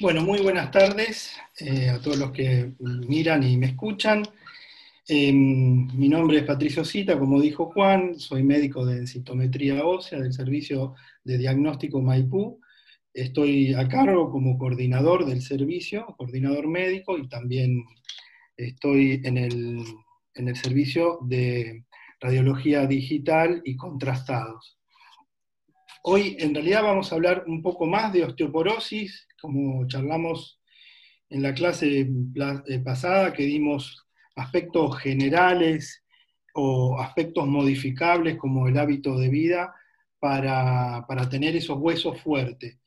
Bueno, muy buenas tardes eh, a todos los que miran y me escuchan. Em, mi nombre es Patricio Cita, como dijo Juan, soy médico de citometría ósea del Servicio de Diagnóstico Maipú. Estoy a cargo como coordinador del servicio, coordinador médico, y también estoy en el, en el servicio de radiología digital y contrastados. Hoy en realidad vamos a hablar un poco más de osteoporosis, como charlamos en la clase eh, pasada, que dimos aspectos generales o aspectos modificables como el hábito de vida para, tener esos huesos fuertes.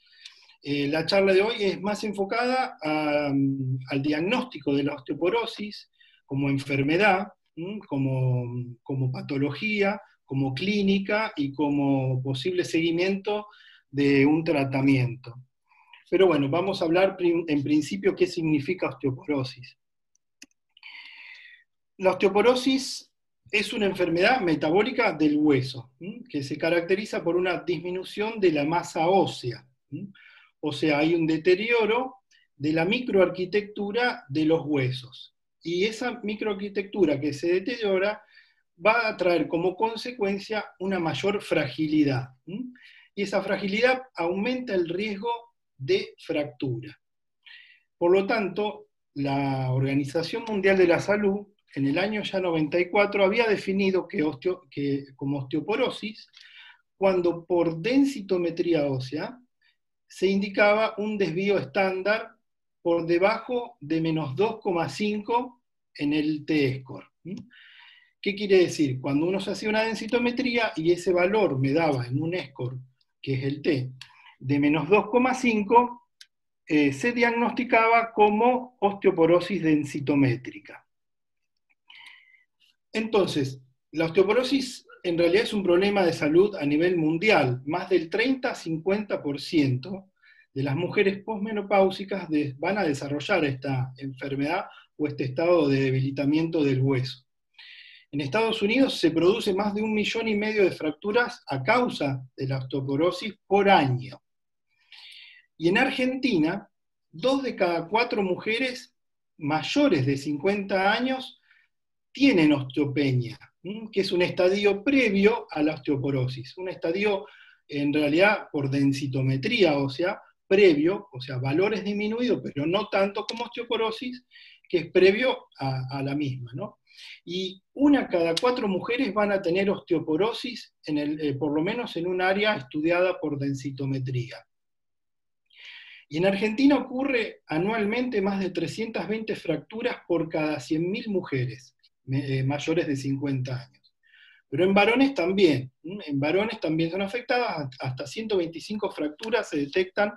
Eh, la charla de hoy es más enfocada al diagnóstico de la osteoporosis como enfermedad, como, como patología, como clínica y como posible seguimiento de un tratamiento. Pero bueno, vamos a hablar en principio qué significa osteoporosis. La osteoporosis es una enfermedad metabólica del hueso, que se caracteriza por una disminución de la masa ósea. O sea, hay un deterioro de la microarquitectura de los huesos. Y esa microarquitectura que se deteriora va a traer como consecuencia una mayor fragilidad. Y esa fragilidad aumenta el riesgo de fractura. Por lo tanto, la Organización Mundial de la Salud en el año ya 94 había definido que, como osteoporosis cuando por densitometría ósea se indicaba un desvío estándar por debajo de menos 2,5 en el T-score. ¿Qué quiere decir? Cuando uno se hacía una densitometría y ese valor me daba en un score, que es el T, de menos 2,5 eh, se diagnosticaba como osteoporosis densitométrica. Entonces, la osteoporosis en realidad es un problema de salud a nivel mundial. Más del 30-50% de las mujeres posmenopáusicas van a desarrollar esta enfermedad o este estado de debilitamiento del hueso. En Estados Unidos se produce más de un millón y medio de fracturas a causa de la osteoporosis por año. Y en Argentina, dos de cada cuatro mujeres mayores de 50 años tienen osteopenia, que es un estadio previo a la osteoporosis, un estadio en realidad por densitometría ósea previo, o sea, valores disminuidos, pero no tanto como osteoporosis, que es previo a, la misma. Y una cada cuatro mujeres van a tener osteoporosis, en el, eh, por lo menos en un área estudiada por densitometría. Y en Argentina ocurre anualmente más de 320 fracturas por cada 100.000 mujeres eh, mayores de 50 años. Pero en varones también, en varones también son afectadas, hasta 125 fracturas se detectan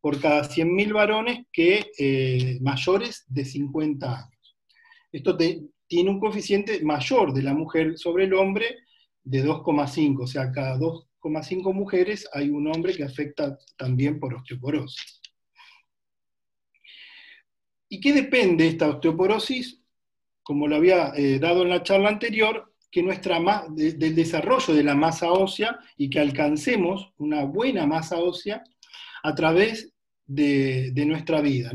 por cada 100.000 varones que eh, mayores de 50 años. Esto tiene un coeficiente mayor de la mujer sobre el hombre de 2,5, o sea, cada 2,5 mujeres hay un hombre que afecta también por osteoporosis. ¿Y qué depende esta osteoporosis? Como lo había eh, dado en la charla anterior, que nuestra del desarrollo de la masa ósea y que alcancemos una buena masa ósea a través de, nuestra vida.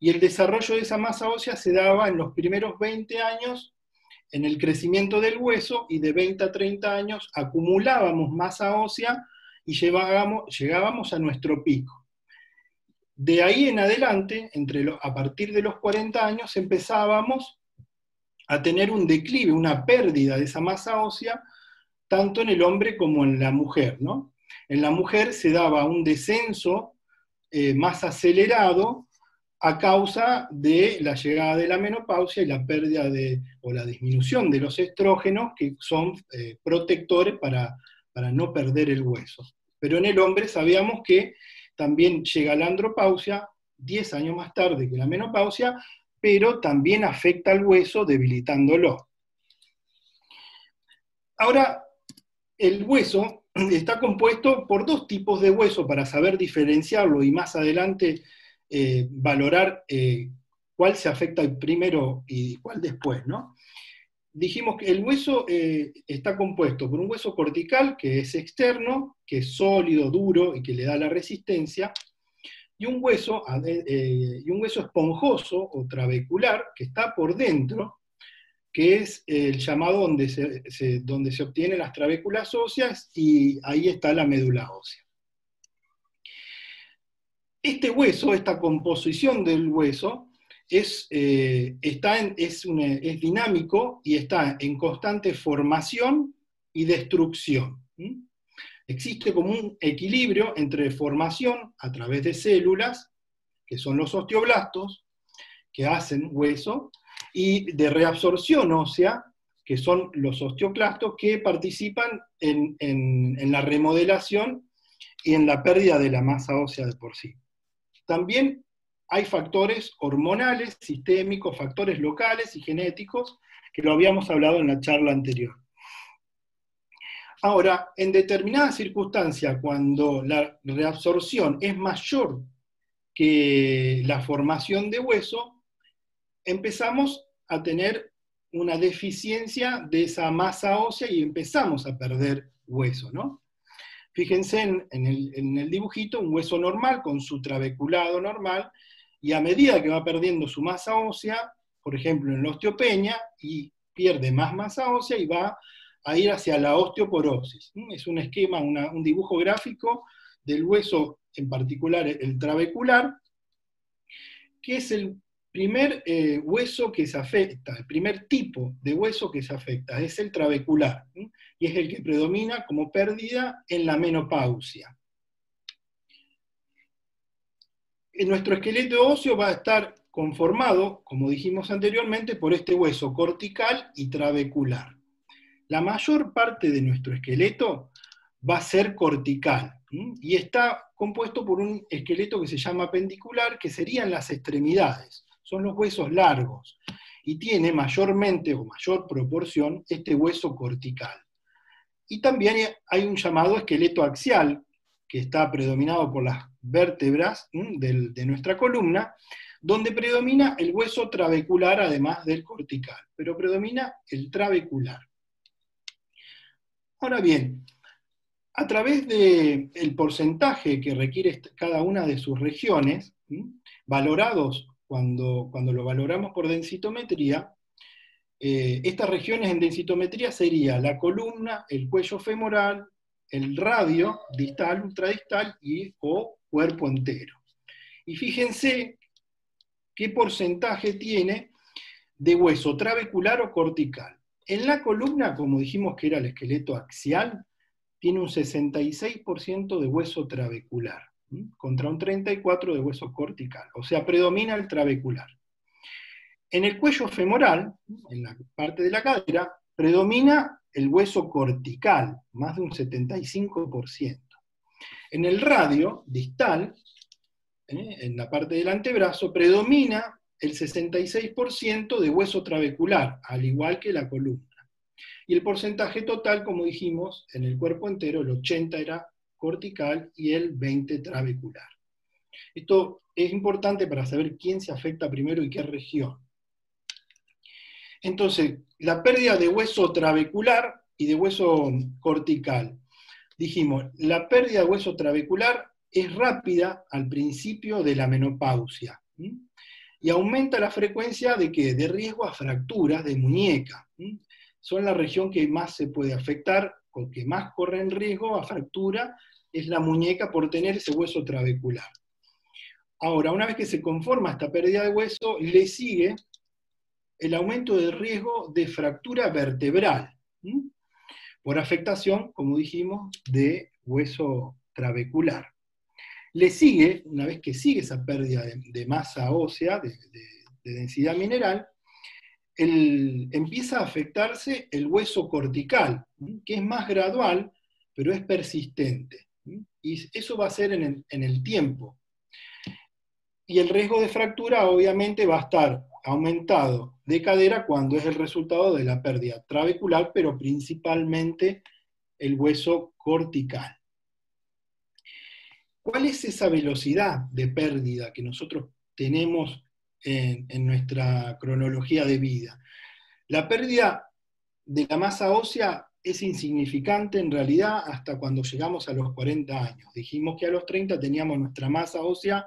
Y el desarrollo de esa masa ósea se daba en los primeros 20 años en el crecimiento del hueso y de 20 a 30 años acumulábamos masa ósea y llegábamos a nuestro pico. De ahí en adelante, entre a partir de los 40 años, empezábamos a tener un declive, una pérdida de esa masa ósea, tanto en el hombre como en la mujer. ¿no? En la mujer se daba un descenso eh, más acelerado a causa de la llegada de la menopausia y la pérdida o la disminución de los estrógenos, que son eh, protectores para, para no perder el hueso. Pero en el hombre sabíamos que también llega la andropausia 10 años más tarde que la menopausia, pero también afecta al hueso debilitándolo. Ahora, el hueso está compuesto por dos tipos de hueso para saber diferenciarlo y más adelante eh, valorar eh, cuál se afecta primero y cuál después, ¿no? dijimos que el hueso eh, está compuesto por un hueso cortical que es externo, que es sólido, duro y que le da la resistencia, y un hueso, y un hueso esponjoso o trabecular que está por dentro, que es el llamado donde se, donde se obtienen las trabéculas óseas y ahí está la médula ósea. Este hueso, esta composición del hueso, es, eh, está es, es, dinámico y está en constante formación y destrucción. Existe como un equilibrio entre formación a través de células, que son los osteoblastos, que hacen hueso, y de reabsorción ósea, que son los osteoclastos que participan en, la remodelación y en la pérdida de la masa ósea de por sí. También hay factores hormonales, sistémicos, factores locales y genéticos, que lo habíamos hablado en la charla anterior. Ahora, en determinadas circunstancias, cuando la reabsorción es mayor que la formación de hueso, empezamos a tener una deficiencia de esa masa ósea y empezamos a perder hueso, ¿no? Fíjense en, el, dibujito, un hueso normal con su trabeculado normal, y a medida que va perdiendo su masa ósea, por ejemplo en la osteopenia, y pierde más masa ósea y va a ir hacia la osteoporosis. Es un esquema, un dibujo gráfico del hueso, en particular el trabecular, que es el primer eh, hueso que se afecta, el primer tipo de hueso que se afecta, es el trabecular, y es el que predomina como pérdida en la menopausia. En nuestro esqueleto óseo va a estar conformado, como dijimos anteriormente, por este hueso cortical y trabecular. La mayor parte de nuestro esqueleto va a ser cortical, y está compuesto por un esqueleto que se llama pendicular, que serían las extremidades son los huesos largos, y tiene mayormente o mayor proporción este hueso cortical. Y también hay un llamado esqueleto axial, que está predominado por las vértebras de nuestra columna, donde predomina el hueso trabecular además del cortical, pero predomina el trabecular. Ahora bien, a través del porcentaje que requiere cada una de sus regiones, valorados cuando, lo valoramos por densitometría, eh, estas regiones en densitometría sería la columna, el cuello femoral, el radio, distal, ultradistal y o cuerpo entero. Y fíjense qué porcentaje tiene de hueso trabecular o cortical. En la columna, como dijimos que era el esqueleto axial, tiene un 66% de hueso trabecular contra un 34 de hueso cortical, o sea, predomina el trabecular. En el cuello femoral, en la parte de la cadera, predomina el hueso cortical, más de un 75%. En el radio distal, ¿eh? en la parte del antebrazo, predomina el 66% de hueso trabecular, al igual que la columna. Y el porcentaje total, como dijimos, en el cuerpo entero, el 80 era cortical y el 20 trabecular. Esto es importante para saber quién se afecta primero y qué región. Entonces, la pérdida de hueso trabecular y de hueso cortical. Dijimos, la pérdida de hueso trabecular es rápida al principio de la menopausia y aumenta la frecuencia de, que de riesgo a fracturas de muñeca. Son la región que más se puede afectar o que más corre en riesgo a fractura es la muñeca por tener ese hueso trabecular. Ahora, una vez que se conforma esta pérdida de hueso, le sigue el aumento del riesgo de fractura vertebral, por afectación, como dijimos, de hueso trabecular. Le sigue, una vez que sigue esa pérdida de, masa ósea, de, densidad mineral, empieza a afectarse el hueso cortical, que es más gradual, pero es persistente. Y eso va a ser en el, tiempo. Y el riesgo de fractura obviamente va a estar aumentado de cadera cuando es el resultado de la pérdida trabecular, pero principalmente el hueso cortical. ¿Cuál es esa velocidad de pérdida que nosotros tenemos en, en, nuestra cronología de vida? La pérdida de la masa ósea es insignificante en realidad hasta cuando llegamos a los 40 años. Dijimos que a los 30 teníamos nuestra masa ósea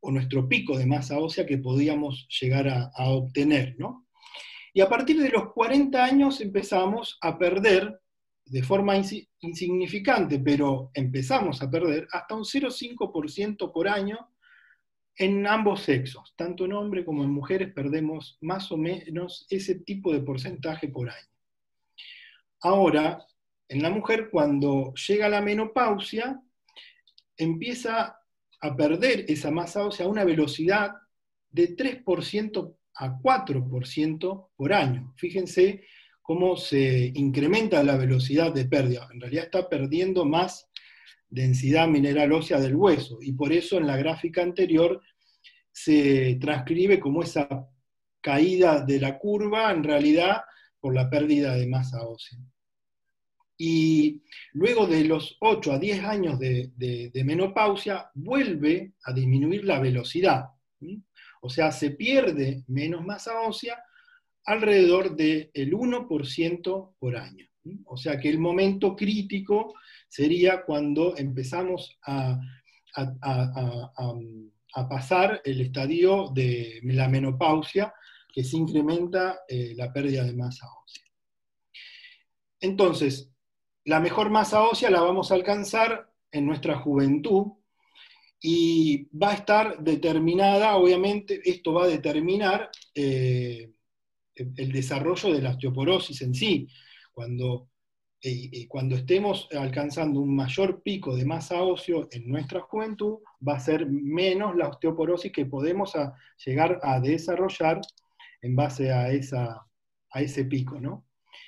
o nuestro pico de masa ósea que podíamos llegar a, obtener. ¿no? Y a partir de los 40 años empezamos a perder de forma insignificante, pero empezamos a perder hasta un 0,5% por año en ambos sexos, tanto en hombres como en mujeres perdemos más o menos ese tipo de porcentaje por año. Ahora, en la mujer cuando llega la menopausia, empieza a perder esa masa ósea a una velocidad de 3% a 4% por año. Fíjense cómo se incrementa la velocidad de pérdida. En realidad está perdiendo más densidad mineral ósea del hueso, y por eso en la gráfica anterior se transcribe como esa caída de la curva, en realidad por la pérdida de masa ósea. Y luego de los 8 a 10 años de, menopausia, vuelve a disminuir la velocidad. O sea, se pierde menos masa ósea alrededor del 1% por año. O sea que el momento crítico sería cuando empezamos a, pasar el estadio de la menopausia, que se incrementa eh, la pérdida de masa ósea. Entonces, la mejor masa ósea la vamos a alcanzar en nuestra juventud y va a estar determinada, obviamente, esto va a determinar eh, el desarrollo de la osteoporosis en sí. Cuando, eh, cuando estemos alcanzando un mayor pico de masa ósea en nuestra juventud, va a ser menos la osteoporosis que podemos llegar a desarrollar en base a, esa, a ese pico, ¿no?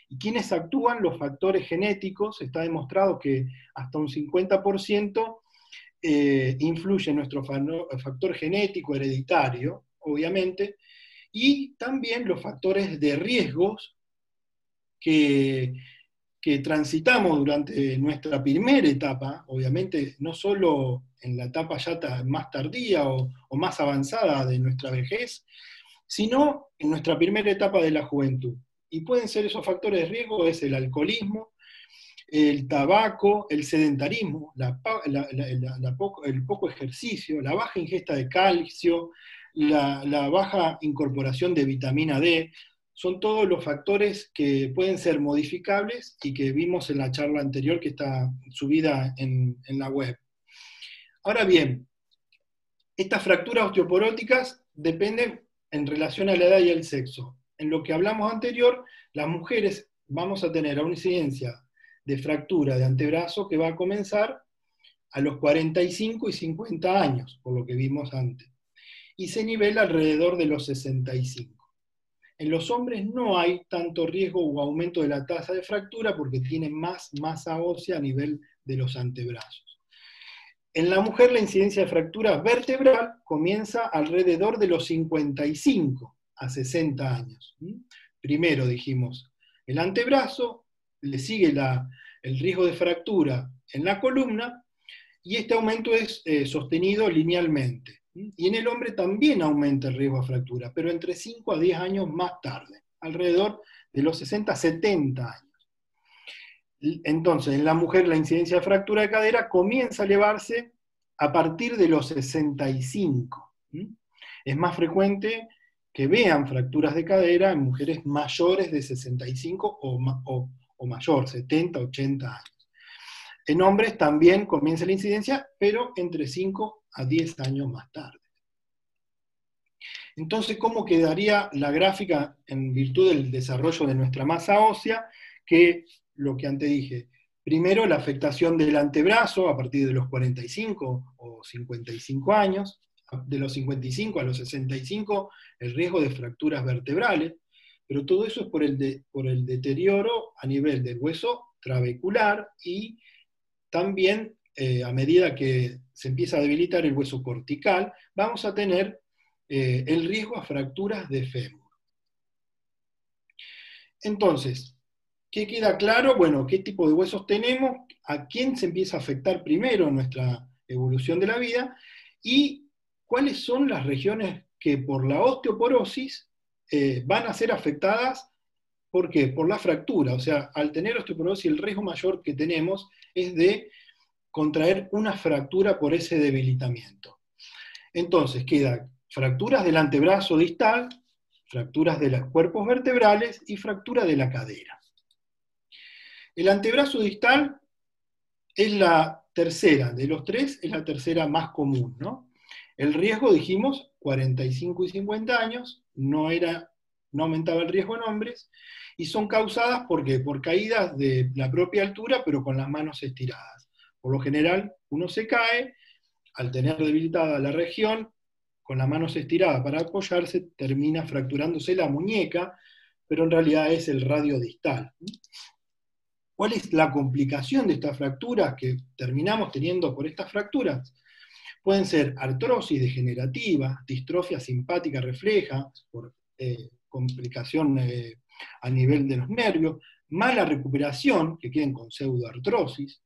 ¿Y quiénes actúan? Los factores genéticos. Está demostrado que hasta un 50% eh, influye nuestro factor genético hereditario, obviamente, y también los factores de riesgos que, transitamos durante nuestra primera etapa, obviamente no solo en la etapa ya más tardía o más avanzada de nuestra vejez, sino en nuestra primera etapa de la juventud. Y pueden ser esos factores de riesgo, es el alcoholismo, el tabaco, el sedentarismo, el poco ejercicio, la baja ingesta de calcio, la, baja incorporación de vitamina D, son todos los factores que pueden ser modificables y que vimos en la charla anterior que está subida en, en la web. Ahora bien, estas fracturas osteoporóticas dependen en relación a la edad y el sexo en lo que hablamos anterior, las mujeres vamos a tener una incidencia de fractura de antebrazo que va a comenzar a los 45 y 50 años, por lo que vimos antes, y se nivela alrededor de los 65. En los hombres no hay tanto riesgo o aumento de la tasa de fractura porque tienen más masa ósea a nivel de los antebrazos. En la mujer la incidencia de fractura vertebral comienza alrededor de los 55 a 60 años. Primero dijimos el antebrazo, le sigue el riesgo de fractura en la columna y este aumento es eh, sostenido linealmente. Y en el hombre también aumenta el riesgo de fractura, pero entre 5 a 10 años más tarde, alrededor de los 60 a 70 años. Entonces, en la mujer la incidencia de fractura de cadera comienza a elevarse a partir de los 65. Es más frecuente que vean fracturas de cadera en mujeres mayores de 65 o, o, mayor, 70, 80 años. En hombres también comienza la incidencia, pero entre 5 a 10 años más tarde. Entonces, ¿cómo quedaría la gráfica en virtud del desarrollo de nuestra masa ósea? Que lo que antes dije, primero la afectación del antebrazo a partir de los 45 o 55 años, de los 55 a los 65 el riesgo de fracturas vertebrales, pero todo eso es por el, por el deterioro a nivel del hueso trabecular y también eh, a medida que se empieza a debilitar el hueso cortical, vamos a tener eh, el riesgo a fracturas de fémur. Entonces, ¿qué queda claro? Bueno, ¿qué tipo de huesos tenemos? ¿A quién se empieza a afectar primero en nuestra evolución de la vida? Y cuáles son las regiones que por la osteoporosis eh, van a ser afectadas. ¿Por qué? Por la fractura. O sea, al tener osteoporosis, el riesgo mayor que tenemos es de contraer una fractura por ese debilitamiento. Entonces quedan fracturas del antebrazo distal, fracturas de los cuerpos vertebrales y fractura de la cadera. El antebrazo distal es la tercera, de los tres es la tercera más común, ¿no? El riesgo, dijimos, 45 y 50 años, no, era, no aumentaba el riesgo en hombres, y son causadas ¿por, por caídas de la propia altura, pero con las manos estiradas. Por lo general, uno se cae, al tener debilitada la región, con las manos estiradas para apoyarse, termina fracturándose la muñeca, pero en realidad es el radio distal. ¿Cuál es la complicación de estas fracturas que terminamos teniendo por estas fracturas? Pueden ser artrosis degenerativa, distrofia simpática refleja, por eh, complicación eh, a nivel de los nervios, mala recuperación, que queden con pseudoartrosis,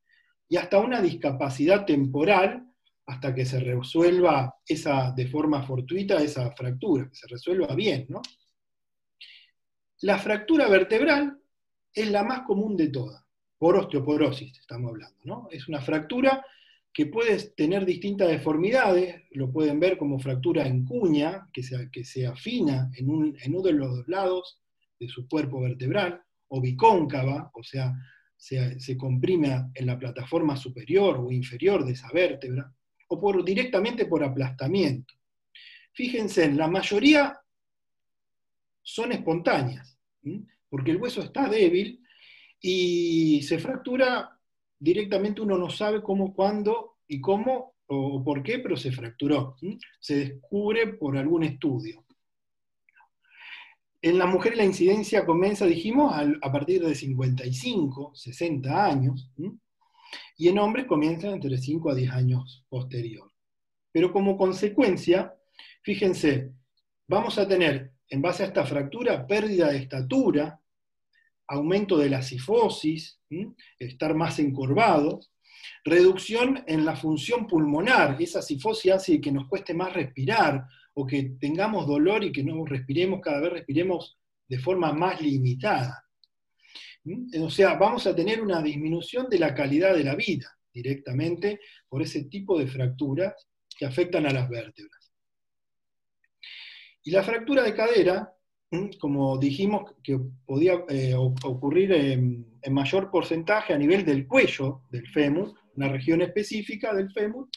y hasta una discapacidad temporal hasta que se resuelva esa, de forma fortuita esa fractura, que se resuelva bien, ¿no? La fractura vertebral es la más común de todas por osteoporosis estamos hablando, ¿no? Es una fractura que puede tener distintas deformidades, lo pueden ver como fractura en cuña, que se, que afina en, uno de los dos lados de su cuerpo vertebral, o bicóncava, o sea, se, se, comprime en la plataforma superior o inferior de esa vértebra, o por, directamente por aplastamiento. Fíjense, la mayoría son espontáneas, porque el hueso está débil y se fractura directamente, uno no sabe cómo, cuándo y cómo o por qué, pero se fracturó. Se descubre por algún estudio. En la mujer la incidencia comienza, dijimos, a partir de 55, 60 años, y en hombres comienza entre 5 a 10 años posterior. Pero como consecuencia, fíjense, vamos a tener, en base a esta fractura, pérdida de estatura, aumento de la sifosis, estar más encorvado, reducción en la función pulmonar, esa sifosis hace que nos cueste más respirar o que tengamos dolor y que no respiremos, cada vez respiremos de forma más limitada. O sea, vamos a tener una disminución de la calidad de la vida directamente por ese tipo de fracturas que afectan a las vértebras. Y la fractura de cadera como dijimos, que podía eh, ocurrir en, mayor porcentaje a nivel del cuello del fémur, una región específica del fémur,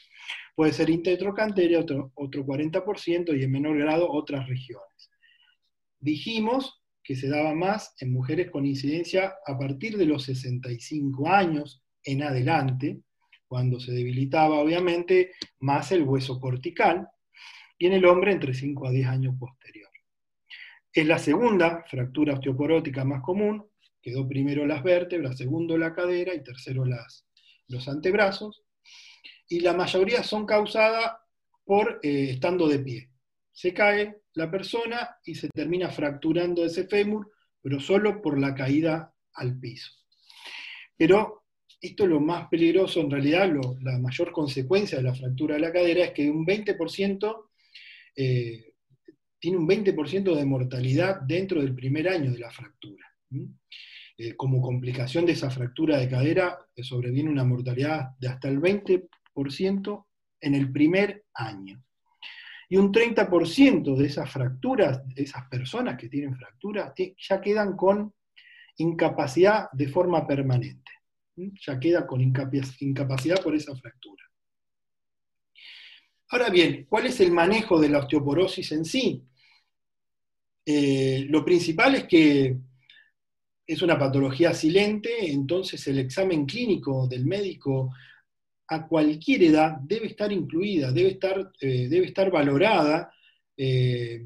puede ser intertrocanteria, otro, otro 40%, y en menor grado otras regiones. Dijimos que se daba más en mujeres con incidencia a partir de los 65 años en adelante, cuando se debilitaba obviamente más el hueso cortical, y en el hombre entre 5 a 10 años posterior. Es la segunda fractura osteoporótica más común, quedó primero las vértebras, segundo la cadera y tercero las, los antebrazos, y la mayoría son causadas por eh, estando de pie. Se cae la persona y se termina fracturando ese fémur, pero solo por la caída al piso. Pero esto es lo más peligroso, en realidad la mayor consecuencia de la fractura de la cadera es que un 20% tiene un 20% de mortalidad dentro del primer año de la fractura. Eh, como complicación de esa fractura de cadera, sobreviene una mortalidad de hasta el 20% en el primer año. Y un 30% de esas fracturas, de esas personas que tienen fracturas, ya quedan con incapacidad de forma permanente. Ya queda con incapacidad por esa fractura. Ahora bien, ¿cuál es el manejo de la osteoporosis en sí? Eh, lo principal es que es una patología silente, entonces el examen clínico del médico a cualquier edad debe estar incluida, debe estar, eh, debe estar valorada, eh,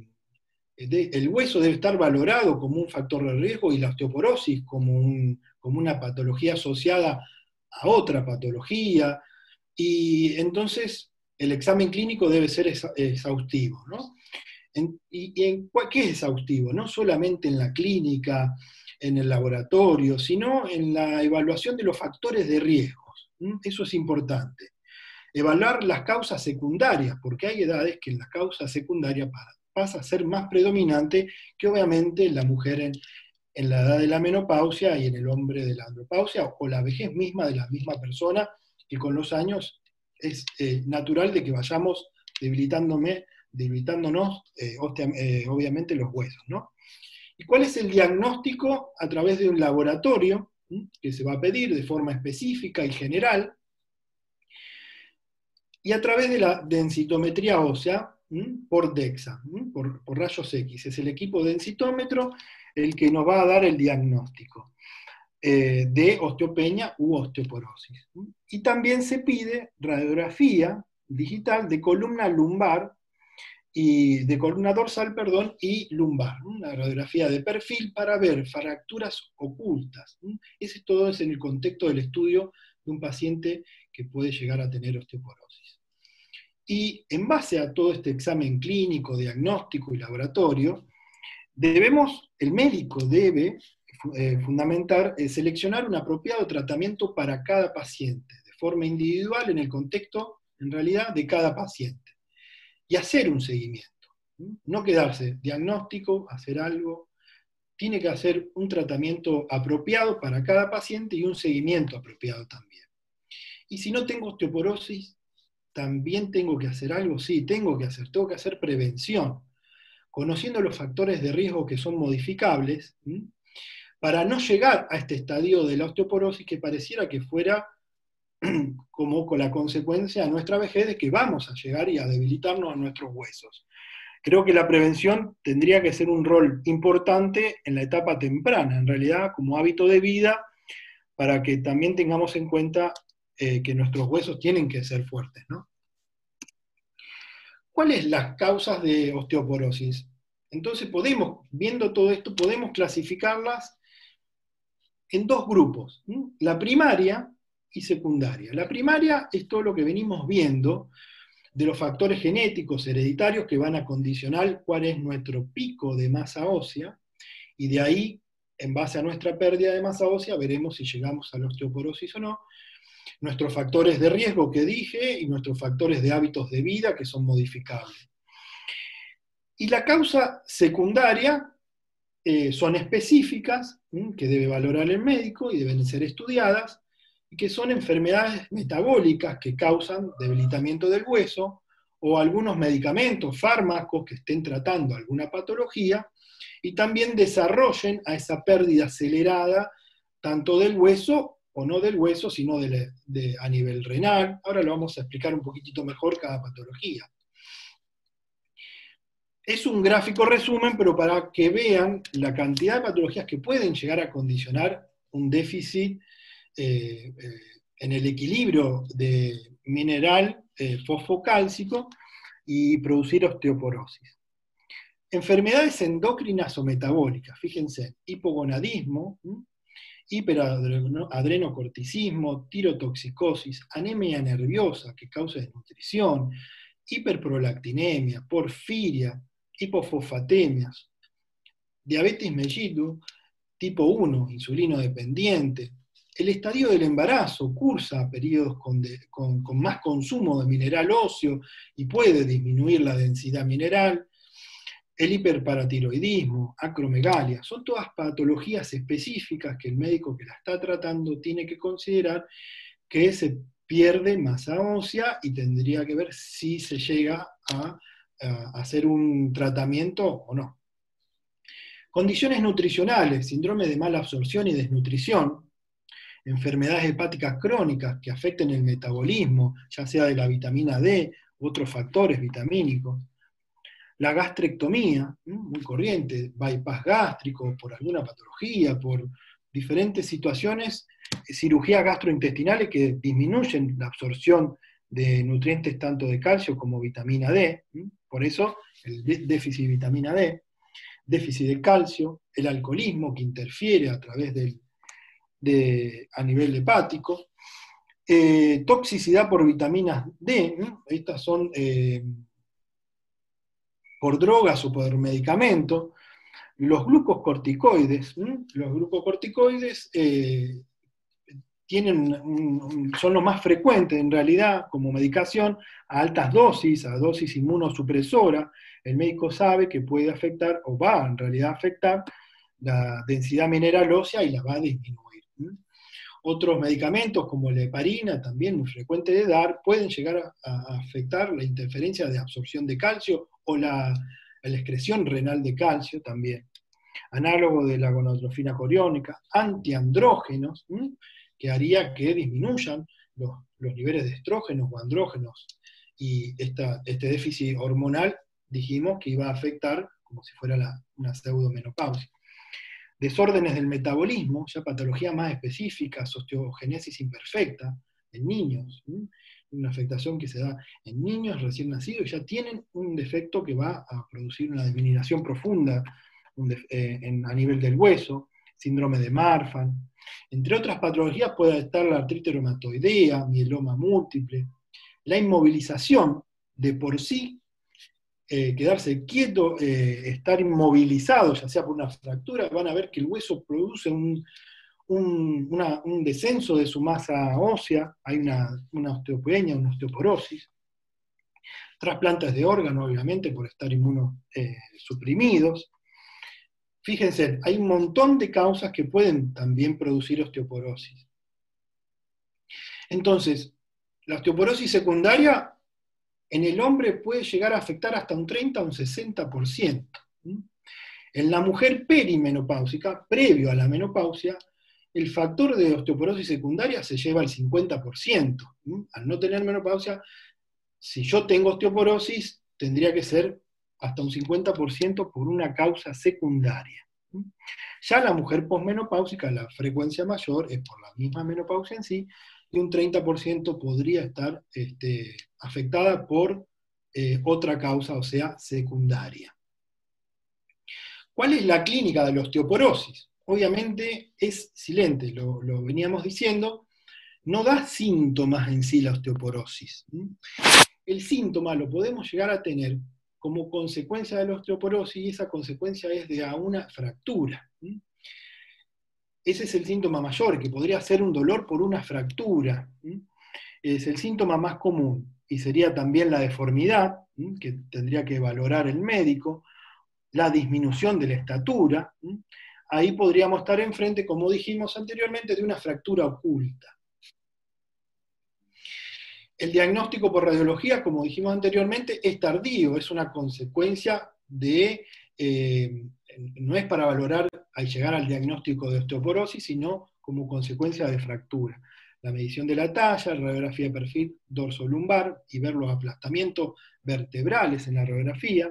el hueso debe estar valorado como un factor de riesgo y la osteoporosis como, como una patología asociada a otra patología, y entonces el examen clínico debe ser exhaustivo. ¿no? Y, en, ¿Qué es exhaustivo? No solamente en la clínica, en el laboratorio, sino en la evaluación de los factores de riesgos. Eso es importante. Evaluar las causas secundarias, porque hay edades que en las causas secundarias pasa a ser más predominante que obviamente en la mujer en, en la edad de la menopausia y en el hombre de la andropausia, o la vejez misma de la misma persona, y con los años es eh, natural de que vayamos debilitándome, debilitándonos eh, eh, obviamente los huesos. ¿no? ¿Y cuál es el diagnóstico? A través de un laboratorio que se va a pedir de forma específica y general, y a través de la densitometría ósea por DEXA, por, por, rayos X. Es el equipo densitómetro el que nos va a dar el diagnóstico eh, de osteopenia u osteoporosis. Y también se pide radiografía digital de columna lumbar y de columna dorsal, perdón, y lumbar, una radiografía de perfil para ver fracturas ocultas. Ese todo es en el contexto del estudio de un paciente que puede llegar a tener osteoporosis. Y en base a todo este examen clínico, diagnóstico y laboratorio, debemos, el médico debe eh, fundamentar, eh, seleccionar un apropiado tratamiento para cada paciente, de forma individual en el contexto, en realidad, de cada paciente y hacer un seguimiento. No quedarse diagnóstico, hacer algo, tiene que hacer un tratamiento apropiado para cada paciente y un seguimiento apropiado también. Y si no tengo osteoporosis, también tengo que hacer algo, sí, tengo que hacer, tengo que hacer prevención, conociendo los factores de riesgo que son modificables, para no llegar a este estadio de la osteoporosis que pareciera que fuera como con la consecuencia a nuestra vejez de que vamos a llegar y a debilitarnos a nuestros huesos. Creo que la prevención tendría que ser un rol importante en la etapa temprana, en realidad como hábito de vida, para que también tengamos en cuenta eh, que nuestros huesos tienen que ser fuertes. ¿no? ¿Cuáles las causas de osteoporosis? Entonces podemos, viendo todo esto, podemos clasificarlas en dos grupos. La primaria, y secundaria. La primaria es todo lo que venimos viendo de los factores genéticos hereditarios que van a condicionar cuál es nuestro pico de masa ósea, y de ahí, en base a nuestra pérdida de masa ósea, veremos si llegamos a la osteoporosis o no, nuestros factores de riesgo que dije y nuestros factores de hábitos de vida que son modificables. Y la causa secundaria eh, son específicas, que debe valorar el médico y deben ser estudiadas, que son enfermedades metabólicas que causan debilitamiento del hueso o algunos medicamentos, fármacos que estén tratando alguna patología y también desarrollen a esa pérdida acelerada tanto del hueso o no del hueso, sino de, a nivel renal. Ahora lo vamos a explicar un poquitito mejor cada patología. Es un gráfico resumen, pero para que vean la cantidad de patologías que pueden llegar a condicionar un déficit eh, eh, en el equilibrio de mineral eh, fosfocálcico y producir osteoporosis. Enfermedades endocrinas o metabólicas, fíjense, hipogonadismo, hiperadrenocorticismo, tirotoxicosis, anemia nerviosa que causa desnutrición, hiperprolactinemia, porfiria, hipofosfatemias, diabetes mellitus tipo 1, insulino dependiente, el estadio del embarazo cursa periodos con, más consumo de mineral óseo y puede disminuir la densidad mineral. El hiperparatiroidismo, acromegalia, son todas patologías específicas que el médico que la está tratando tiene que considerar que se pierde masa ósea y tendría que ver si se llega a hacer un tratamiento o no. Condiciones nutricionales, síndrome de mala absorción y desnutrición, enfermedades hepáticas crónicas que afecten el metabolismo, ya sea de la vitamina D u otros factores vitamínicos. La gastrectomía, muy corriente, bypass gástrico por alguna patología, por diferentes situaciones, eh, cirugías gastrointestinales que disminuyen la absorción de nutrientes tanto de calcio como vitamina D, por eso el déficit de vitamina D, déficit de calcio, el alcoholismo que interfiere a través del a nivel hepático, eh, toxicidad por vitaminas D, estas son eh, por drogas o por medicamentos, los glucocorticoides, los glucocorticoides eh, tienen, son los más frecuentes en realidad como medicación a altas dosis, a dosis inmunosupresora. El médico sabe que puede afectar o va en realidad a afectar la densidad mineral ósea y la va a disminuir. Otros medicamentos como la heparina, también muy frecuente de dar, pueden llegar a, afectar la interferencia de absorción de calcio o la, excreción renal de calcio también. Análogo de la gonotrofina coriónica, antiandrógenos, que haría que disminuyan los, niveles de estrógenos o andrógenos. Y este déficit hormonal dijimos que iba a afectar como si fuera una pseudomenopausia desórdenes del metabolismo, ya patología más específica, osteogenesis imperfecta, en niños, una afectación que se da en niños recién nacidos, ya tienen un defecto que va a producir una disminución profunda eh, a nivel del hueso, síndrome de Marfan. Entre otras patologías puede estar la artritis reumatoidea, mieloma múltiple, la inmovilización de por sí eh, quedarse quieto, eh, estar inmovilizado, ya sea por una fractura, van a ver que el hueso produce un, descenso de su masa ósea, hay una, una osteopenia, una osteoporosis. Trasplantes de órganos, obviamente, por estar inmunosuprimidos. Fíjense, hay un montón de causas que pueden también producir osteoporosis. Entonces, la osteoporosis secundaria en el hombre puede llegar a afectar hasta un 30 o un 60%. En la mujer perimenopáusica, previo a la menopausia, el factor de osteoporosis secundaria se lleva al 50%. Al no tener menopausia, si yo tengo osteoporosis, tendría que ser hasta un 50% por una causa secundaria. Ya la mujer posmenopáusica, la frecuencia mayor es por la misma menopausia en sí, y un 30% podría estar este, afectada por eh, otra causa, o sea, secundaria. ¿Cuál es la clínica de la osteoporosis? Obviamente es silente, lo, veníamos diciendo, no da síntomas en sí la osteoporosis. El síntoma lo podemos llegar a tener como consecuencia de la osteoporosis y esa consecuencia es de una fractura ese es el síntoma mayor, que podría ser un dolor por una fractura. Es el síntoma más común y sería también la deformidad, que tendría que valorar el médico, la disminución de la estatura. Ahí podríamos estar enfrente, como dijimos anteriormente, de una fractura oculta. El diagnóstico por radiología, como dijimos anteriormente, es tardío, es una consecuencia de, eh, no es para valorar al llegar al diagnóstico de osteoporosis, sino como consecuencia de fractura. La medición de la talla, la radiografía de perfil dorso-lumbar y ver los aplastamientos vertebrales en la radiografía.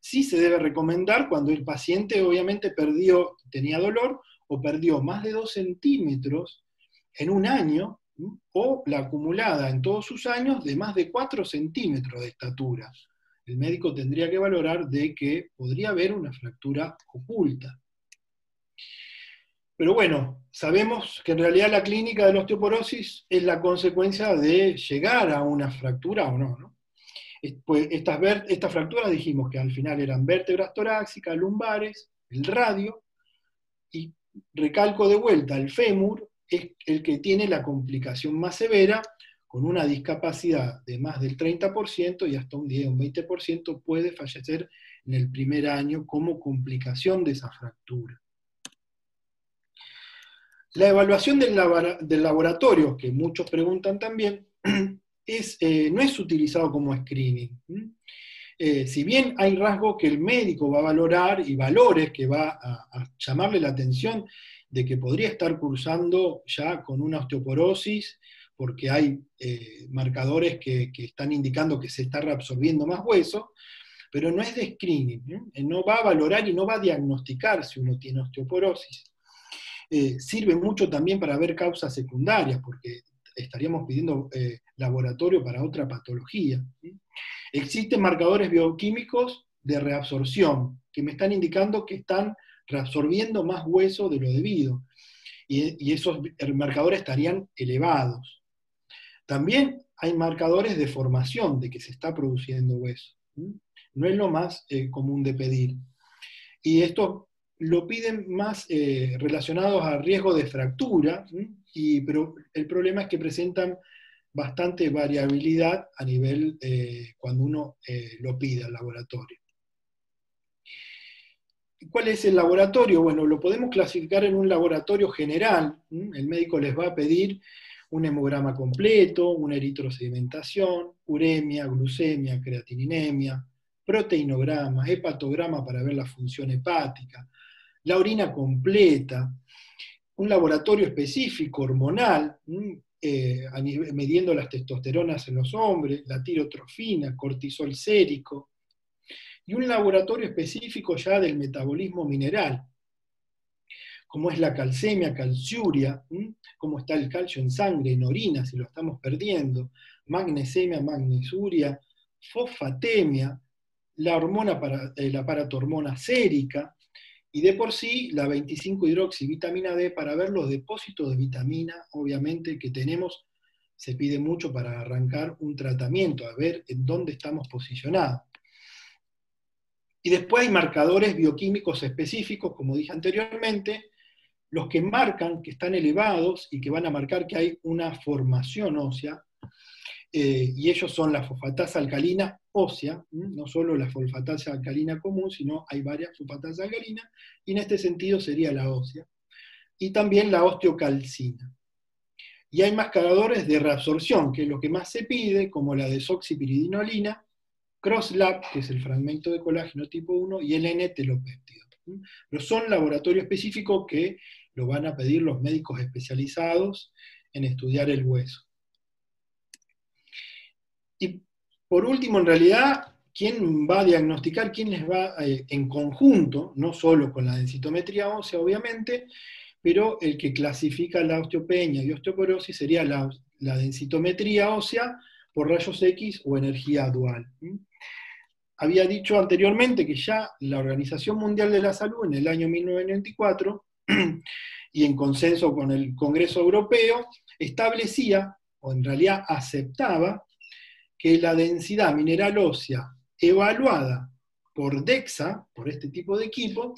Sí se debe recomendar cuando el paciente obviamente perdió, tenía dolor o perdió más de 2 centímetros en un año o la acumulada en todos sus años de más de 4 centímetros de estatura. El médico tendría que valorar de que podría haber una fractura oculta. Pero bueno, sabemos que en realidad la clínica de la osteoporosis es la consecuencia de llegar a una fractura o no. Pues estas, estas fracturas dijimos que al final eran vértebras torácicas, lumbares, el radio, y recalco de vuelta, el fémur es el que tiene la complicación más severa, con una discapacidad de más del 30% y hasta un 10 o un 20% puede fallecer en el primer año como complicación de esa fractura. La evaluación del, laboratorio, que muchos preguntan también, eh, no es utilizado como screening. Eh, si bien hay rasgos que el médico va a valorar y valores que va a, llamarle la atención de que podría estar cursando ya con una osteoporosis, porque hay eh, marcadores que, que, están indicando que se está reabsorbiendo más hueso, pero no es de screening, no va a valorar y no va a diagnosticar si uno tiene osteoporosis. Eh, sirve mucho también para ver causas secundarias, porque estaríamos pidiendo eh, laboratorio para otra patología. Existen marcadores bioquímicos de reabsorción que me están indicando que están reabsorbiendo más hueso de lo debido, y, esos marcadores estarían elevados. También hay marcadores de formación, de que se está produciendo hueso. No es lo más eh, común de pedir. Y esto lo piden más eh, relacionados a riesgo de fractura, y, pero el problema es que presentan bastante variabilidad a nivel eh, cuando uno eh, lo pide al laboratorio. ¿Cuál es el laboratorio? Bueno, lo podemos clasificar en un laboratorio general. El médico les va a pedir un hemograma completo, una eritrosedimentación, uremia, glucemia, creatininemia, proteinograma, hepatograma para ver la función hepática, la orina completa, un laboratorio específico hormonal, eh, midiendo las testosteronas en los hombres, la tirotrofina, cortisol sérico, y un laboratorio específico ya del metabolismo mineral, como es la calcemia, calciuria, cómo está el calcio en sangre, en orina, si lo estamos perdiendo, magnesemia, magnesuria, fosfatemia, la hormona para, el aparato hormona sérica, y de por sí la 25-hidroxivitamina D para ver los depósitos de vitamina, obviamente, que tenemos, se pide mucho para arrancar un tratamiento, a ver en dónde estamos posicionados. Y después hay marcadores bioquímicos específicos, como dije anteriormente, los que marcan que están elevados y que van a marcar que hay una formación ósea, eh, y ellos son la fosfatasa alcalina ósea, no solo la fosfatasa alcalina común, sino hay varias fosfatasas alcalinas, y en este sentido sería la ósea, y también la osteocalcina. Y hay marcadores de reabsorción, que es lo que más se pide, como la desoxipiridinolina, CrossLab, que es el fragmento de colágeno tipo 1, y el N-telopéptido. Pero son laboratorios específicos que lo van a pedir los médicos especializados en estudiar el hueso. Y por último, en realidad, ¿quién va a diagnosticar? ¿Quién les va eh, en conjunto? No solo con la densitometría ósea, obviamente, pero el que clasifica la osteopenia y osteoporosis sería la, la densitometría ósea por rayos X o energía dual había dicho anteriormente que ya la Organización Mundial de la Salud en el año 1994 y en consenso con el Congreso Europeo establecía, o en realidad aceptaba, que la densidad mineral ósea evaluada por DEXA, por este tipo de equipo,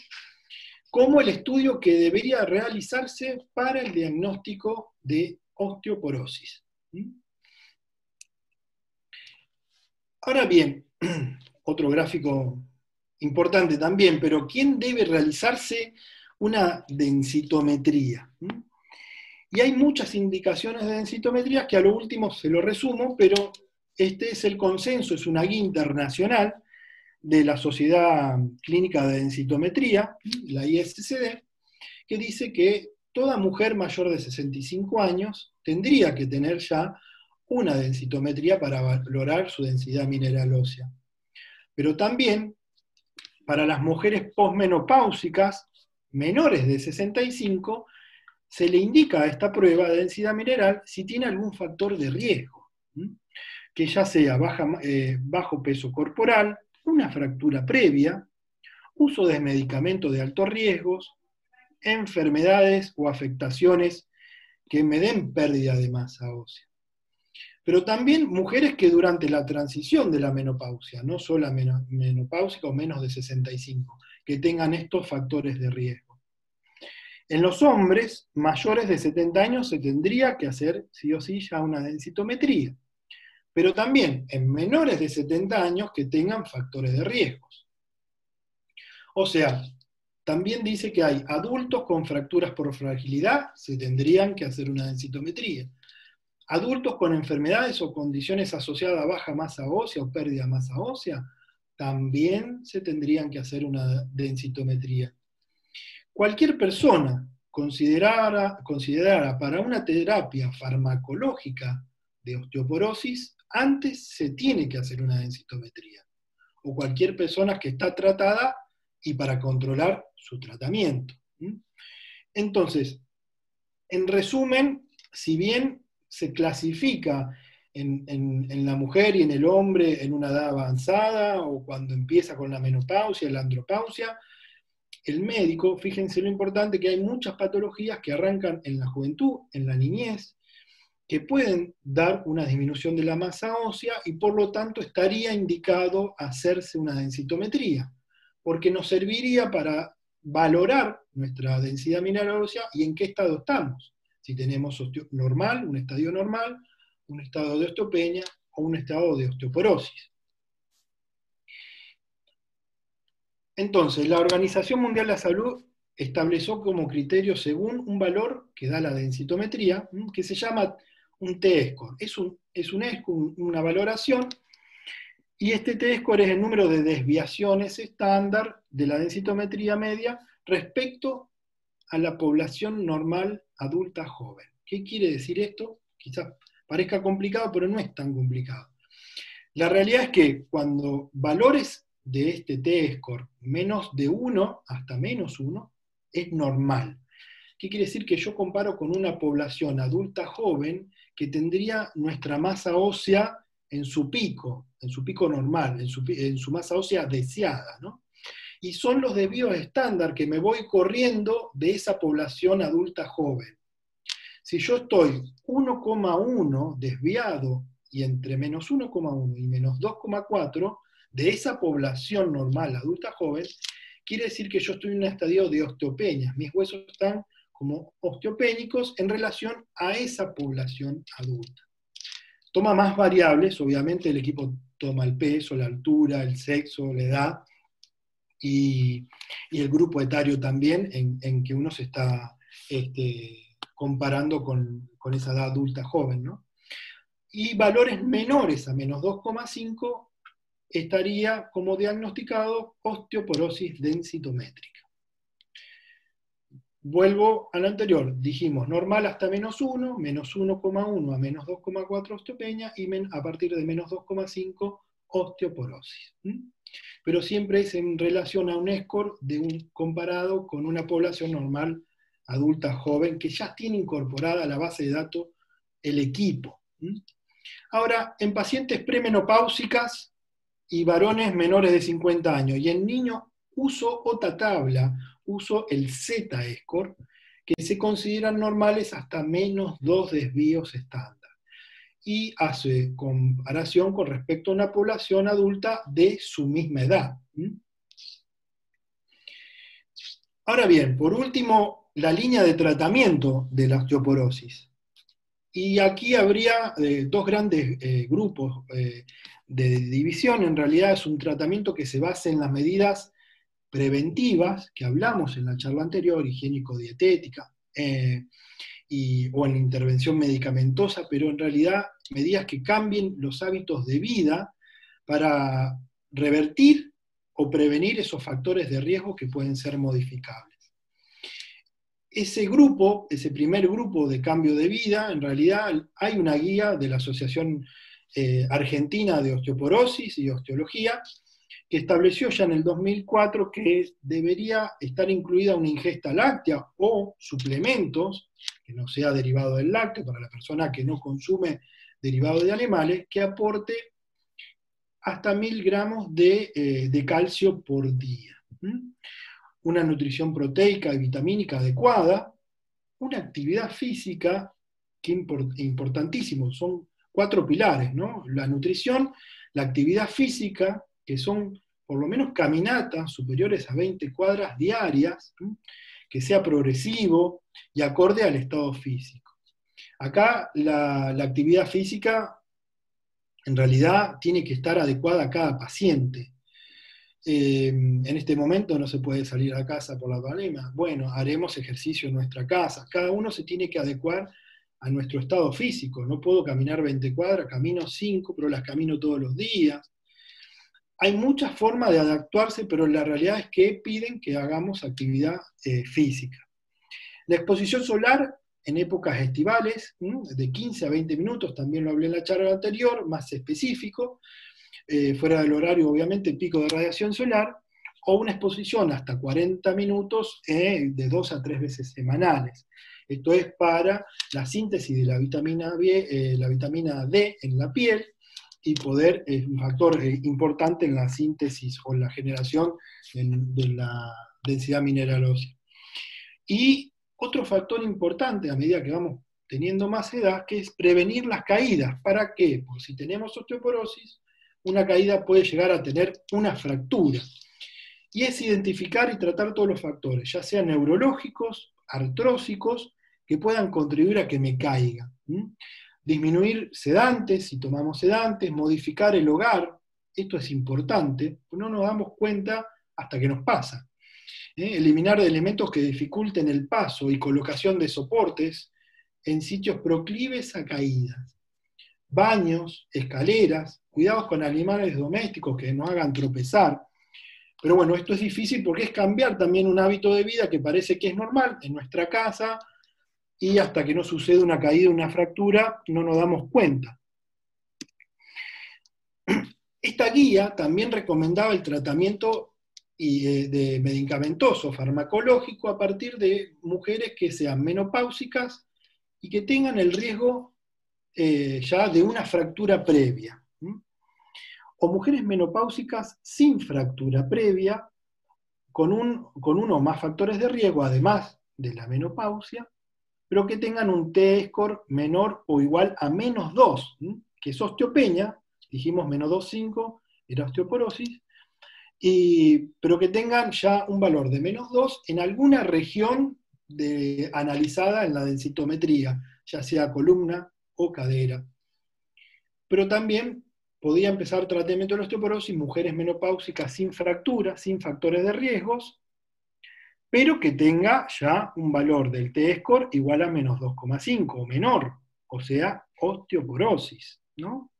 como el estudio que debería realizarse para el diagnóstico de osteoporosis. Ahora bien, otro gráfico importante también, pero ¿quién debe realizarse una densitometría? Y hay muchas indicaciones de densitometría que a lo último se lo resumo, pero este es el consenso, es una guía internacional de la Sociedad Clínica de Densitometría, la ISCD, que dice que toda mujer mayor de 65 años tendría que tener ya una densitometría para valorar su densidad mineral ósea. Pero también para las mujeres posmenopáusicas menores de 65 se le indica a esta prueba de densidad mineral si tiene algún factor de riesgo, que ya sea eh, bajo peso corporal, una fractura previa, uso de medicamentos de altos riesgos, enfermedades o afectaciones que me den pérdida de masa ósea pero también mujeres que durante la transición de la menopausia, no solo menopáusica o menos de 65, que tengan estos factores de riesgo. En los hombres mayores de 70 años se tendría que hacer sí o sí ya una densitometría, pero también en menores de 70 años que tengan factores de riesgos. O sea, también dice que hay adultos con fracturas por fragilidad, se tendrían que hacer una densitometría Adultos con enfermedades o condiciones asociadas a baja masa ósea o pérdida de masa ósea, también se tendrían que hacer una densitometría. Cualquier persona considerada, considerada para una terapia farmacológica de osteoporosis, antes se tiene que hacer una densitometría. O cualquier persona que está tratada y para controlar su tratamiento. Entonces, en resumen, si bien se clasifica en, la mujer y en el hombre en una edad avanzada o cuando empieza con la menopausia, la andropausia. El médico, fíjense lo importante que hay muchas patologías que arrancan en la juventud, en la niñez, que pueden dar una disminución de la masa ósea y por lo tanto estaría indicado hacerse una densitometría, porque nos serviría para valorar nuestra densidad mineral ósea y en qué estado estamos si tenemos normal, un estadio normal, un estado de osteopenia o un estado de osteoporosis. Entonces, la Organización Mundial de la Salud estableció como criterio según un valor que da la densitometría, que se llama un T-score. Es un, es un una valoración, y este T-score es el número de desviaciones estándar de la densitometría media respecto a la población normal adulta joven. ¿Qué quiere decir esto? Quizás parezca complicado, pero no es tan complicado. La realidad es que cuando valores de este T-score menos de 1 hasta menos 1 es normal. ¿Qué quiere decir? Que yo comparo con una población adulta joven que tendría nuestra masa ósea en su pico, en su pico normal, en su, en su masa ósea deseada, ¿no? Y son los desvíos estándar que me voy corriendo de esa población adulta joven. Si yo estoy 1,1 desviado y entre menos 1,1 y menos 2,4 de esa población normal adulta joven, quiere decir que yo estoy en un estadio de osteopenia. Mis huesos están como osteopénicos en relación a esa población adulta. Toma más variables, obviamente el equipo toma el peso, la altura, el sexo, la edad y, el grupo etario también en, que uno se está este, comparando con, con, esa edad adulta joven. ¿no? Y valores menores a menos 2,5 estaría como diagnosticado osteoporosis densitométrica. Vuelvo al anterior, dijimos normal hasta menos 1, menos 1,1 a menos 2,4 osteopenia y a partir de menos 2,5 osteoporosis. Pero siempre es en relación a un score de un, comparado con una población normal adulta joven que ya tiene incorporada a la base de datos el equipo. Ahora, en pacientes premenopáusicas y varones menores de 50 años. Y en niños uso otra tabla, uso el Z-score, que se consideran normales hasta menos dos desvíos estándar. Y hace comparación con respecto a una población adulta de su misma edad. Ahora bien, por último, la línea de tratamiento de la osteoporosis. Y aquí habría eh, dos grandes eh, grupos eh, de división. En realidad es un tratamiento que se basa en las medidas preventivas que hablamos en la charla anterior, higiénico-dietética, o en intervención medicamentosa, pero en realidad medidas que cambien los hábitos de vida para revertir o prevenir esos factores de riesgo que pueden ser modificables. Ese grupo, ese primer grupo de cambio de vida, en realidad hay una guía de la Asociación eh, Argentina de Osteoporosis y Osteología, que estableció ya en el 2004 que debería estar incluida una ingesta láctea o suplementos, que no sea derivado del lácteo, para la persona que no consume derivado de animales, que aporte hasta mil gramos de, eh, calcio por día una nutrición proteica y vitamínica adecuada, una actividad física, que es importantísimo, son cuatro pilares, ¿no? La nutrición, la actividad física, que son por lo menos caminatas superiores a 20 cuadras diarias, que sea progresivo y acorde al estado físico. Acá la, actividad física en realidad tiene que estar adecuada a cada paciente. Eh, en este momento no se puede salir a casa por la pandemia. Bueno, haremos ejercicio en nuestra casa. Cada uno se tiene que adecuar a nuestro estado físico. No puedo caminar 20 cuadras, camino 5, pero las camino todos los días. Hay muchas formas de adaptarse, pero la realidad es que piden que hagamos actividad eh, física. La exposición solar en épocas estivales, de 15 a 20 minutos, también lo hablé en la charla anterior, más específico, eh, fuera del horario, obviamente, pico de radiación solar, o una exposición hasta 40 minutos eh, de dos a tres veces semanales. Esto es para la síntesis de la vitamina, B, la vitamina D en la piel y poder, es un factor importante en la síntesis o la generación de la densidad mineral ósea. Y otro factor importante a medida que vamos teniendo más edad, que es prevenir las caídas. ¿Para qué? Por si tenemos osteoporosis, una caída puede llegar a tener una fractura. Y es identificar y tratar todos los factores, ya sean neurológicos, artrósicos, que puedan contribuir a que me caiga. Disminuir sedantes, si tomamos sedantes, modificar el hogar, esto es importante, no nos damos cuenta hasta que nos pasa. ¿eh? Eliminar elementos que dificulten el paso y colocación de soportes en sitios proclives a caídas. Baños, escaleras, cuidados con animales domésticos que no hagan tropezar. Pero bueno, esto es difícil porque es cambiar también un hábito de vida que parece que es normal en nuestra casa y hasta que no sucede una caída, una fractura, no nos damos cuenta. Esta guía también recomendaba el tratamiento de medicamentoso farmacológico a partir de mujeres que sean menopáusicas y que tengan el riesgo eh, ya de una fractura previa. O mujeres menopáusicas sin fractura previa, con, un, con uno o más factores de riesgo, además de la menopausia, pero que tengan un T-score menor o igual a menos 2, que es osteopenia, dijimos menos 2,5 era osteoporosis, pero que tengan ya un valor de menos 2 en alguna región analizada en la densitometría, ya sea columna o cadera. Pero también podía empezar tratamiento de la osteoporosis mujeres menopáusicas sin fractura, sin factores de riesgos, pero que tenga ya un valor del T-score igual a menos 2,5 o menor, o sea, osteoporosis, ¿no?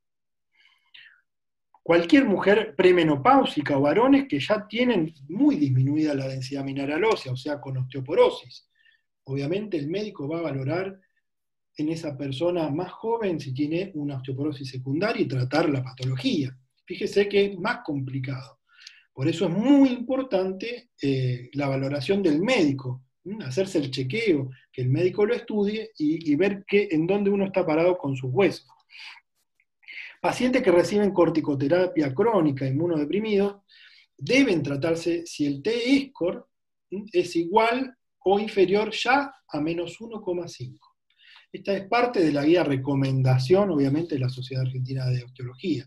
cualquier mujer premenopáusica o varones que ya tienen muy disminuida la densidad mineral ósea, o sea, con osteoporosis. Obviamente el médico va a valorar en esa persona más joven si tiene una osteoporosis secundaria y tratar la patología. Fíjese que es más complicado. Por eso es muy importante eh, la valoración del médico, hacerse el chequeo, que el médico lo estudie y, ver en dónde uno está parado con sus huesos. Pacientes que reciben corticoterapia crónica, inmunodeprimidos, deben tratarse si el T-score es igual o inferior ya a menos 1,5. Esta es parte de la guía recomendación, obviamente, de la Sociedad Argentina de Osteología.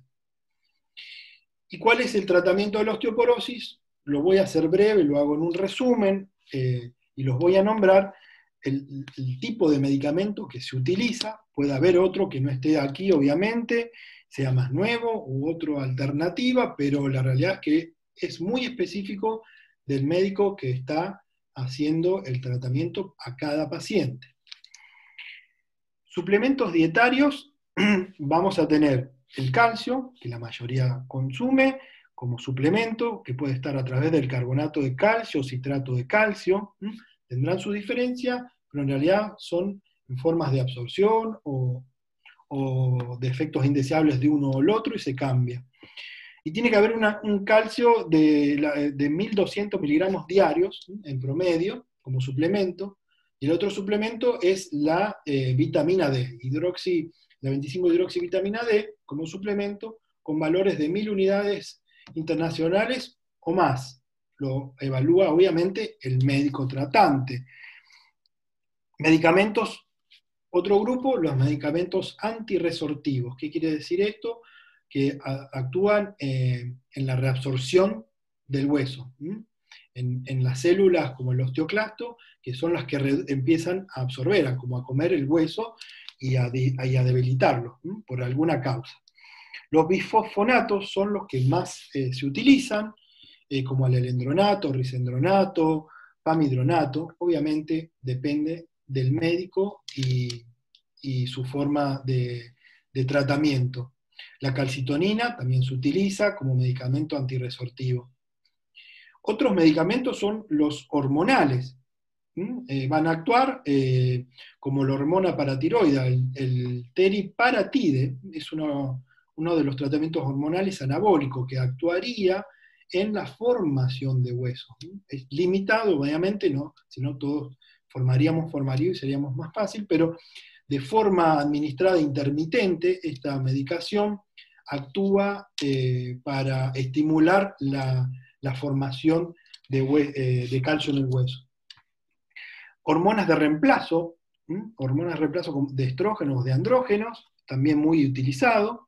¿Y cuál es el tratamiento de la osteoporosis? Lo voy a hacer breve, lo hago en un resumen eh, y los voy a nombrar. el, tipo de medicamento que se utiliza, puede haber otro que no esté aquí, obviamente, sea más nuevo u otra alternativa, pero la realidad es que es muy específico del médico que está haciendo el tratamiento a cada paciente. Suplementos dietarios, vamos a tener el calcio, que la mayoría consume como suplemento, que puede estar a través del carbonato de calcio citrato de calcio, tendrán su diferencia, pero en realidad son en formas de absorción o, o de efectos indeseables de uno o el otro y se cambia. Y tiene que haber un calcio de, de 1200 miligramos diarios en promedio como suplemento. Y el otro suplemento es la eh, vitamina D, hidroxi, la 25 hidroxivitamina D como suplemento con valores de 1000 unidades internacionales o más. Lo evalúa obviamente el médico tratante. Medicamentos otro grupo, los medicamentos antiresortivos. ¿Qué quiere decir esto? Que actúan eh, en la reabsorción del hueso, en, las células como el osteoclasto, que son las que empiezan a absorber, como a comer el hueso y a, debilitarlo por alguna causa. Los bifosfonatos son los que más eh, se utilizan, eh, como el elendronato, risendronato, pamidronato. Obviamente depende del médico y, su forma de, tratamiento. La calcitonina también se utiliza como medicamento antirresortivo. Otros medicamentos son los hormonales. Eh, van a actuar eh, como la hormona paratiroida, el, teriparatide, es uno, de los tratamientos hormonales anabólicos que actuaría en la formación de huesos. Es limitado, obviamente, no, si no todos formaríamos formarío y seríamos más fácil, pero de forma administrada intermitente, esta medicación actúa eh, para estimular la, formación de, calcio en el hueso. Hormonas de reemplazo, hormonas de reemplazo de estrógenos, de andrógenos, también muy utilizado,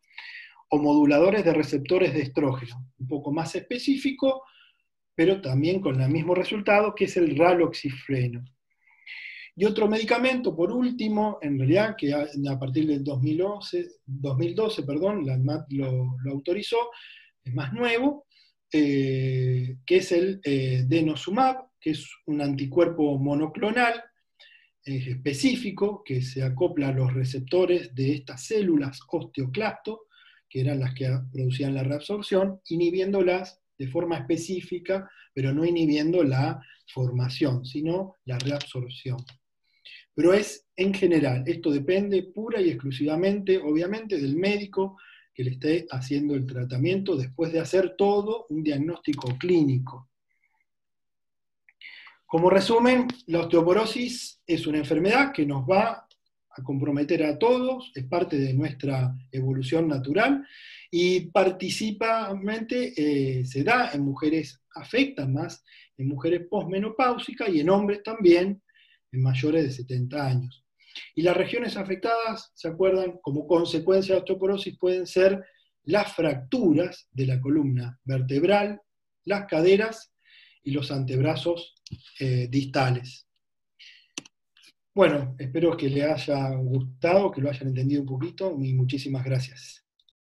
o moduladores de receptores de estrógeno, un poco más específico, pero también con el mismo resultado, que es el raloxifreno. Y otro medicamento, por último, en realidad, que a, partir del 2011, 2012 perdón, la ANMAT lo, autorizó, es más nuevo, que es el denosumab, que es un anticuerpo monoclonal específico que se acopla a los receptores de estas células osteoclasto, que eran las que producían la reabsorción, inhibiéndolas de forma específica, pero no inhibiendo la formación, sino la reabsorción. Pero es en general, esto depende pura y exclusivamente, obviamente, del médico que le esté haciendo el tratamiento después de hacer todo un diagnóstico clínico. Como resumen, la osteoporosis es una enfermedad que nos va a comprometer a todos, es parte de nuestra evolución natural y participadamente eh, se da en mujeres, afecta más en mujeres posmenopáusicas y en hombres también, en mayores de 70 años. Y las regiones afectadas, ¿se acuerdan? Como consecuencia de osteoporosis pueden ser las fracturas de la columna vertebral, las caderas y los antebrazos eh, distales. Bueno, espero que le haya gustado, que lo hayan entendido un poquito y muchísimas gracias.